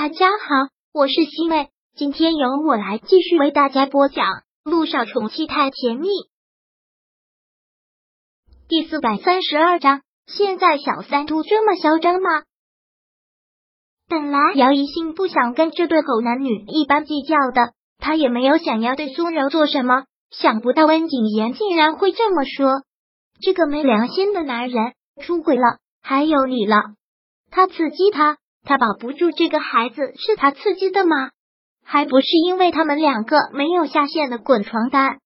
大家好，我是西妹，今天由我来继续为大家播讲《路上宠妻太甜蜜》第四百三十二章。现在小三都这么嚣张吗？本来姚一信不想跟这对狗男女一般计较的，他也没有想要对苏柔做什么，想不到温景言竟然会这么说。这个没良心的男人出轨了，还有理了？他刺激他。他保不住这个孩子，是他刺激的吗？还不是因为他们两个没有下线的滚床单。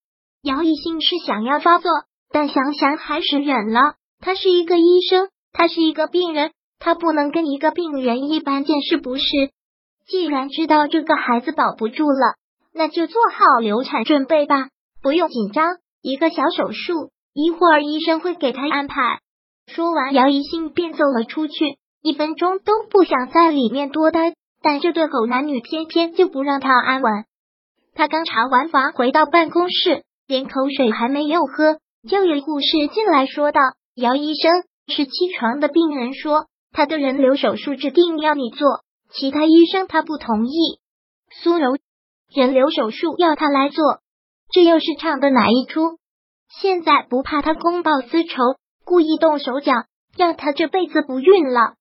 姚一兴是想要发作，但想想还是忍了。他是一个医生，他是一个病人，他不能跟一个病人一般见识，不是？既然知道这个孩子保不住了，那就做好流产准备吧，不用紧张，一个小手术，一会儿医生会给他安排。说完，姚一兴便走了出去。一分钟都不想在里面多待，但这对狗男女偏偏就不让他安稳。他刚查完房，回到办公室，连口水还没有喝，就有护士进来说道：“姚医生是七床的病人，说他的人流手术指定要你做，其他医生他不同意。”苏柔，人流手术要他来做，这又是唱的哪一出？现在不怕他公报私仇，故意动手脚，让他这辈子不孕了。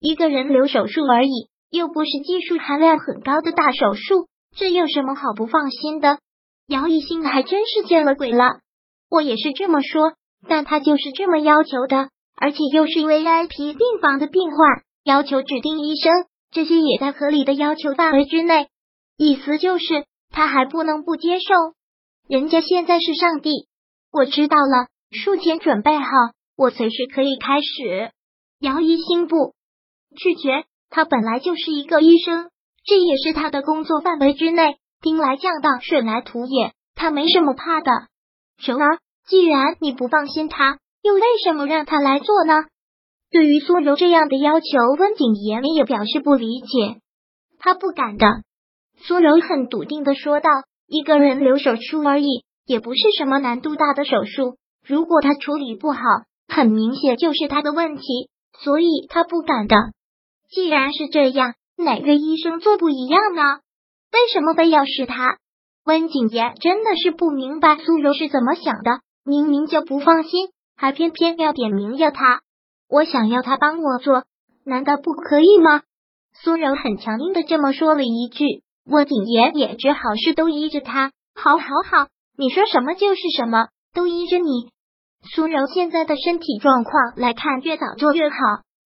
一个人流手术而已，又不是技术含量很高的大手术，这有什么好不放心的？姚一新还真是见了鬼了。我也是这么说，但他就是这么要求的，而且又是 VIP 病房的病患，要求指定医生，这些也在合理的要求范围之内。意思就是他还不能不接受。人家现在是上帝，我知道了，术前准备好，我随时可以开始。姚一新不。拒绝，他本来就是一个医生，这也是他的工作范围之内。兵来将挡，水来土掩，他没什么怕的。柔儿，既然你不放心他，又为什么让他来做呢？对于苏柔这样的要求，温景言也表示不理解。他不敢的。苏柔很笃定的说道：“一个人留手术而已，也不是什么难度大的手术。如果他处理不好，很明显就是他的问题，所以他不敢的。”既然是这样，哪个医生做不一样呢？为什么非要是他？温景言真的是不明白苏柔是怎么想的，明明就不放心，还偏偏要点名要他。我想要他帮我做，难道不可以吗？苏柔很强硬的这么说了一句，温景言也只好是都依着他。好，好，好，你说什么就是什么，都依着你。苏柔现在的身体状况来看，越早做越好。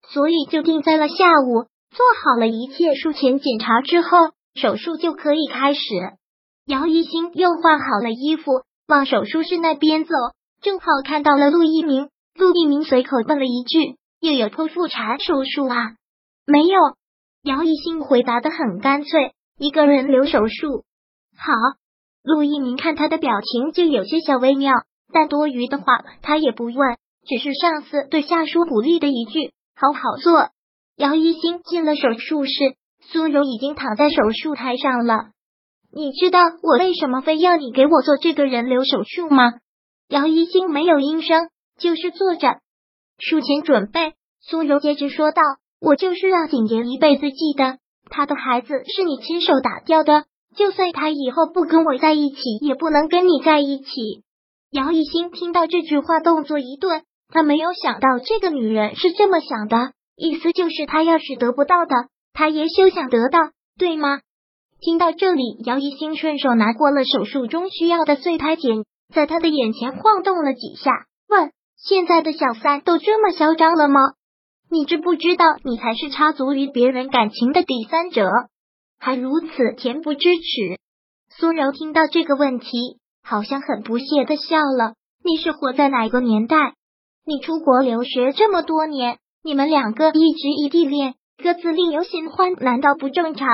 所以就定在了下午，做好了一切术前检查之后，手术就可以开始。姚一新又换好了衣服，往手术室那边走，正好看到了陆一鸣。陆一鸣随口问了一句：“又有剖腹产手术啊？”“没有。”姚一新回答的很干脆：“一个人流手术。”好，陆一鸣看他的表情就有些小微妙，但多余的话他也不问，只是上司对下属鼓励的一句。好好做。姚一新进了手术室，苏柔已经躺在手术台上了。你知道我为什么非要你给我做这个人流手术吗？姚一新没有应声，就是坐着。术前准备，苏柔接着说道：“我就是让景言一辈子记得，他的孩子是你亲手打掉的，就算他以后不跟我在一起，也不能跟你在一起。”姚一新听到这句话，动作一顿。他没有想到这个女人是这么想的，意思就是他要是得不到的，他也休想得到，对吗？听到这里，姚一新顺手拿过了手术中需要的碎胎锏，在他的眼前晃动了几下，问：“现在的小三都这么嚣张了吗？你知不知道，你才是插足于别人感情的第三者，还如此恬不知耻？”苏柔听到这个问题，好像很不屑的笑了：“你是活在哪个年代？”你出国留学这么多年，你们两个一直异地恋，各自另有新欢，难道不正常？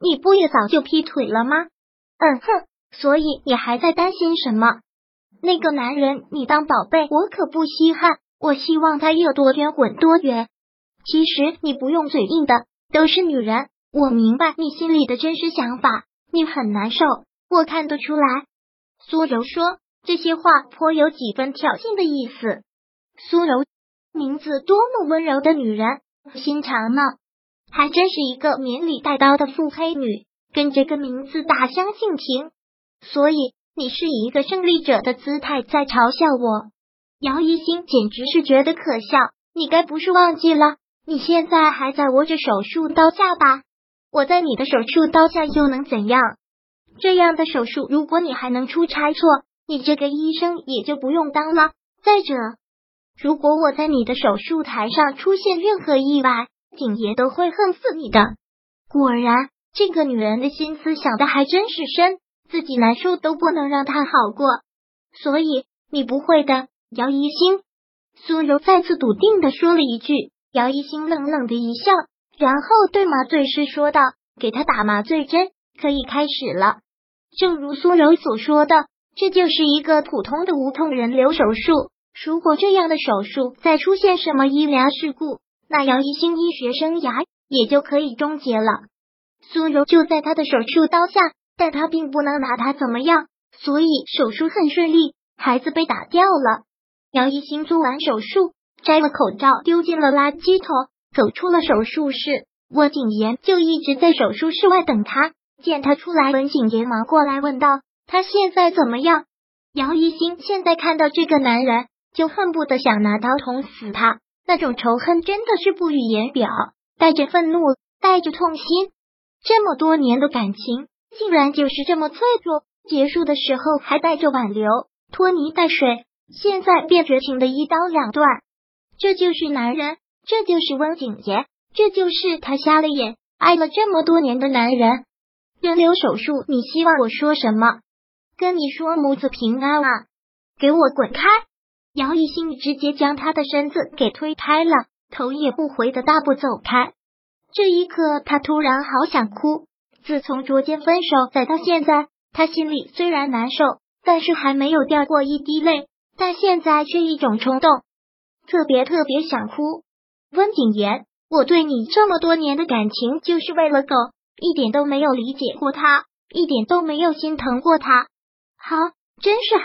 你不也早就劈腿了吗？嗯哼，所以你还在担心什么？那个男人你当宝贝，我可不稀罕。我希望他有多远滚多远。其实你不用嘴硬的，都是女人，我明白你心里的真实想法，你很难受，我看得出来。苏柔说这些话颇有几分挑衅的意思。苏柔，名字多么温柔的女人，心肠呢？还真是一个免礼带刀的腹黑女，跟这个名字大相径庭。所以你是以一个胜利者的姿态在嘲笑我，姚一星简直是觉得可笑。你该不是忘记了，你现在还在我这手术刀下吧？我在你的手术刀下又能怎样？这样的手术，如果你还能出差错，你这个医生也就不用当了。再者，如果我在你的手术台上出现任何意外，景爷都会恨死你的。果然，这个女人的心思想的还真是深，自己难受都不能让她好过。所以你不会的，姚一星。苏柔再次笃定的说了一句。姚一星冷冷的一笑，然后对麻醉师说道：“给他打麻醉针，可以开始了。”正如苏柔所说的，这就是一个普通的无痛人流手术。如果这样的手术再出现什么医疗事故，那姚一星医学生涯也就可以终结了。苏柔就在他的手术刀下，但他并不能拿他怎么样，所以手术很顺利，孩子被打掉了。姚一星做完手术，摘了口罩，丢进了垃圾桶，走出了手术室。温景言就一直在手术室外等他。见他出来，文景言忙过来问道：“他现在怎么样？”姚一星现在看到这个男人，就恨不得想拿刀捅死他，那种仇恨真的是不语言表，带着愤怒，带着痛心。这么多年的感情，竟然就是这么脆弱，结束的时候还带着挽留，拖泥带水，现在便绝情的一刀两断。这就是男人，这就是温景言，这就是他瞎了眼，爱了这么多年的男人。人流手术，你希望我说什么？跟你说母子平安啊！给我滚开！姚一兴直接将他的身子给推开了，头也不回的大步走开。这一刻，他突然好想哭。自从捉奸分手，再到现在，他心里虽然难受，但是还没有掉过一滴泪。但现在却一种冲动，特别特别想哭。温景言，我对你这么多年的感情，就是为了狗。一点都没有理解过他，一点都没有心疼过他。好，真是好。